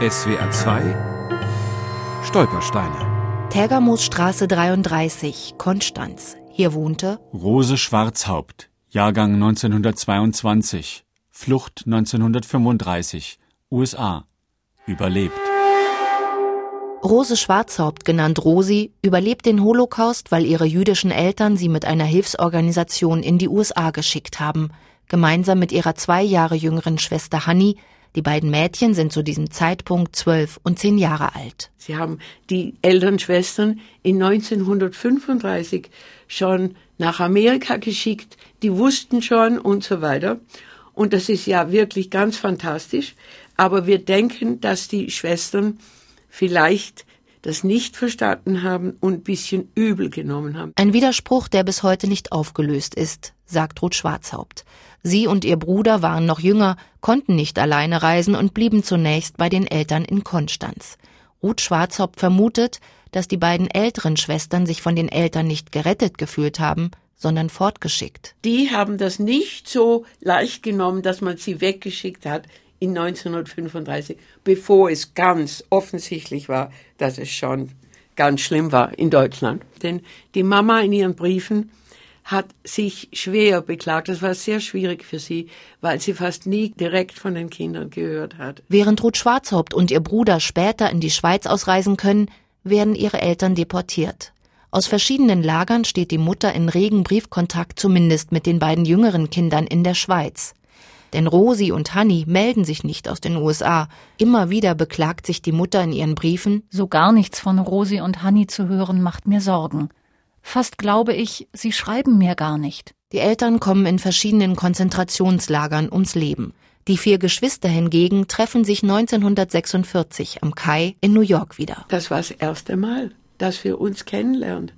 SWR 2 Stolpersteine. Tägermoosstraße 33, Konstanz. Hier wohnte Rose Schwarzhaupt, Jahrgang 1922, Flucht 1935, USA, überlebt. Rose Schwarzhaupt, genannt Rosi, überlebt den Holocaust, weil ihre jüdischen Eltern sie mit einer Hilfsorganisation in die USA geschickt haben, gemeinsam mit ihrer zwei Jahre jüngeren Schwester Hanni. Die beiden Mädchen sind zu diesem Zeitpunkt zwölf und zehn Jahre alt. Sie haben die älteren Schwestern in 1935 schon nach Amerika geschickt, die wussten schon und so weiter. Und das ist ja wirklich ganz fantastisch. Aber wir denken, dass die Schwestern vielleicht das nicht verstanden haben und ein bisschen übel genommen haben. Ein Widerspruch, der bis heute nicht aufgelöst ist, sagt Ruth Schwarzhaupt. Sie und ihr Bruder waren noch jünger, konnten nicht alleine reisen und blieben zunächst bei den Eltern in Konstanz. Ruth Schwarzhaupt vermutet, dass die beiden älteren Schwestern sich von den Eltern nicht gerettet gefühlt haben, sondern fortgeschickt. Die haben das nicht so leicht genommen, dass man sie weggeschickt hat in 1935, bevor es ganz offensichtlich war, dass es schon ganz schlimm war in Deutschland. Denn die Mama in ihren Briefen hat sich schwer beklagt. Das war sehr schwierig für sie, weil sie fast nie direkt von den Kindern gehört hat. Während Ruth Schwarzhaupt und ihr Bruder später in die Schweiz ausreisen können, werden ihre Eltern deportiert. Aus verschiedenen Lagern steht die Mutter in regen Briefkontakt zumindest mit den beiden jüngeren Kindern in der Schweiz. Denn Rosi und Hanni melden sich nicht aus den USA. Immer wieder beklagt sich die Mutter in ihren Briefen, so gar nichts von Rosi und Hanni zu hören, macht mir Sorgen. Fast glaube ich, sie schreiben mir gar nicht. Die Eltern kommen in verschiedenen Konzentrationslagern ums Leben. Die vier Geschwister hingegen treffen sich 1946 am Kai in New York wieder. Das war das erste Mal, dass wir uns kennenlernen.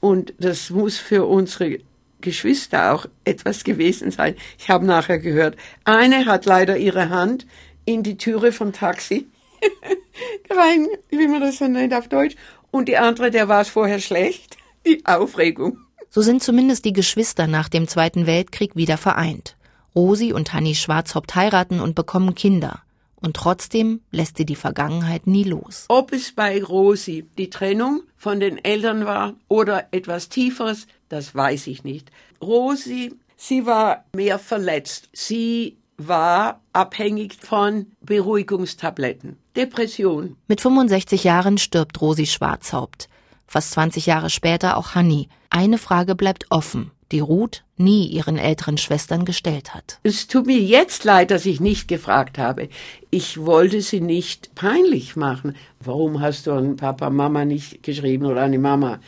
Und das muss für unsere Geschwister auch etwas gewesen sein. Ich habe nachher gehört, eine hat leider ihre Hand in die Türe vom Taxi rein, wie man das so nennt auf Deutsch, und die andere, der war es vorher schlecht, die Aufregung. So sind zumindest die Geschwister nach dem Zweiten Weltkrieg wieder vereint. Rosi und Hanni Schwarzhaupt heiraten und bekommen Kinder. Und trotzdem lässt sie die Vergangenheit nie los. Ob es bei Rosi die Trennung von den Eltern war oder etwas Tieferes, das weiß ich nicht. Rosi, sie war mehr verletzt. Sie war abhängig von Beruhigungstabletten. Depression. Mit 65 Jahren stirbt Rosi Schwarzhaupt. Fast 20 Jahre später auch Hanni. Eine Frage bleibt offen die Ruth nie ihren älteren Schwestern gestellt hat. Es tut mir jetzt leid, dass ich nicht gefragt habe. Ich wollte sie nicht peinlich machen. Warum hast du an Papa, Mama nicht geschrieben oder an die Mama?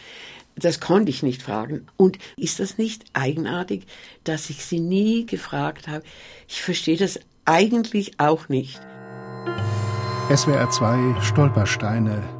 Das konnte ich nicht fragen. Und ist das nicht eigenartig, dass ich sie nie gefragt habe? Ich verstehe das eigentlich auch nicht. SWR 2 Stolpersteine.